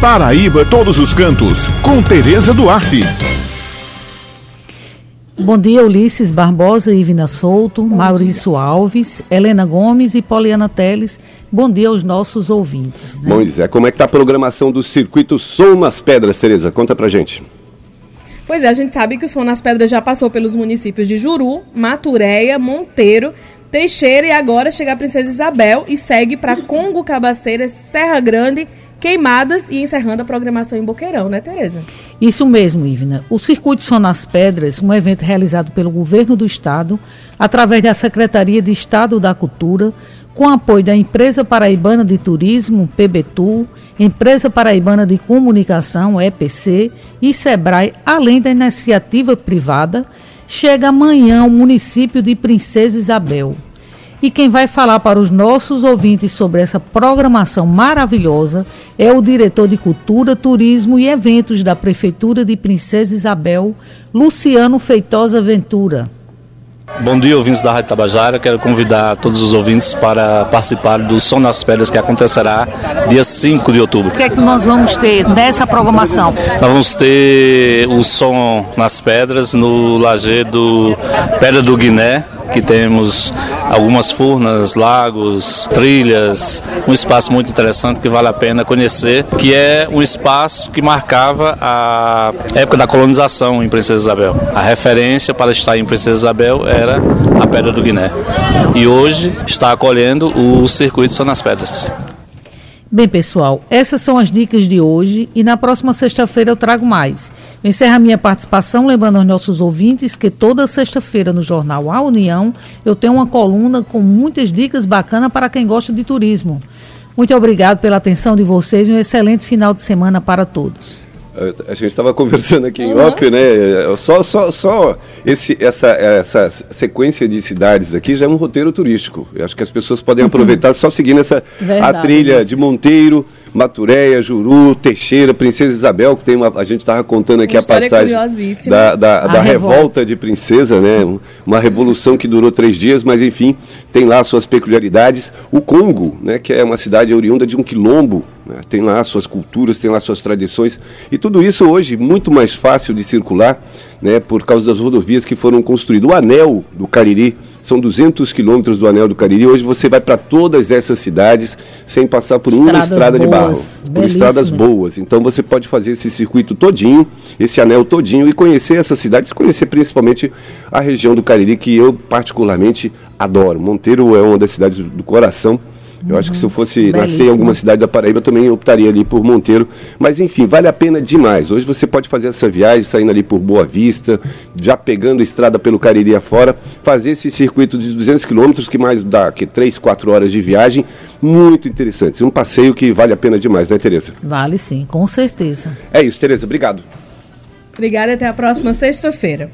Paraíba Todos os Cantos, com Tereza Duarte. Bom dia, Ulisses Barbosa, Ivina Souto, Bom Maurício dia. Alves, Helena Gomes e Poliana Teles. Bom dia aos nossos ouvintes. Né? Bom dia. Como é que está a programação do circuito Som nas Pedras, Tereza? Conta pra gente. Pois é, a gente sabe que o Som nas Pedras já passou pelos municípios de Juru, Maturéia, Monteiro, Teixeira e agora chega a Princesa Isabel e segue para Congo Cabaceiras, Serra Grande Queimadas e encerrando a programação em Boqueirão, né, Tereza? Isso mesmo, Ivna. O Circuito São nas Pedras, um evento realizado pelo Governo do Estado, através da Secretaria de Estado da Cultura, com apoio da Empresa Paraibana de Turismo, PBTU, Empresa Paraibana de Comunicação, EPC, e SEBRAE, além da iniciativa privada, chega amanhã ao município de Princesa Isabel. E quem vai falar para os nossos ouvintes sobre essa programação maravilhosa é o diretor de Cultura, Turismo e Eventos da Prefeitura de Princesa Isabel, Luciano Feitosa Ventura. Bom dia, ouvintes da Rádio Tabajara. Quero convidar todos os ouvintes para participar do Som nas Pedras que acontecerá dia 5 de outubro. O que é que nós vamos ter nessa programação? Nós vamos ter o Som nas Pedras no Lajeado Pedra do Guiné, que temos algumas furnas, lagos, trilhas, um espaço muito interessante que vale a pena conhecer, que é um espaço que marcava a época da colonização em Princesa Isabel. A referência para estar em Princesa Isabel era a Pedra do Guiné. E hoje está acolhendo o circuito São nas Pedras. Bem, pessoal, essas são as dicas de hoje e na próxima sexta-feira eu trago mais. Eu encerro a minha participação lembrando aos nossos ouvintes que toda sexta-feira no jornal A União eu tenho uma coluna com muitas dicas bacanas para quem gosta de turismo. Muito obrigado pela atenção de vocês e um excelente final de semana para todos. A gente estava conversando aqui em uhum. off, né? Só, só, só esse, essa, essa sequência de cidades aqui já é um roteiro turístico. Eu acho que as pessoas podem uhum. aproveitar só seguindo essa Verdade, a trilha de Monteiro, Maturéia, Juru, Teixeira, Princesa Isabel, que tem uma. A gente estava contando aqui a passagem da, da, da revolta. revolta de Princesa, né? Uma revolução que durou três dias, mas enfim, tem lá suas peculiaridades. O Congo, né? Que é uma cidade oriunda de um quilombo, né? tem lá suas culturas, tem lá suas tradições. E tudo isso hoje muito mais fácil de circular, né? Por causa das rodovias que foram construídas. O anel do Cariri são 200 quilômetros do Anel do Cariri. Hoje você vai para todas essas cidades sem passar por estradas uma estrada boas, de barro, por estradas boas. Então você pode fazer esse circuito todinho, esse anel todinho e conhecer essas cidades, conhecer principalmente a região do Cariri que eu particularmente adoro. Monteiro é uma das cidades do coração eu acho que se eu fosse Belíssimo. nascer em alguma cidade da Paraíba, eu também optaria ali por Monteiro. Mas enfim, vale a pena demais. Hoje você pode fazer essa viagem saindo ali por Boa Vista, já pegando estrada pelo Cariri afora, fazer esse circuito de 200 quilômetros, que mais dá que 3, 4 horas de viagem. Muito interessante. Um passeio que vale a pena demais, né, Tereza? Vale sim, com certeza. É isso, Tereza. Obrigado. Obrigada, até a próxima sexta-feira.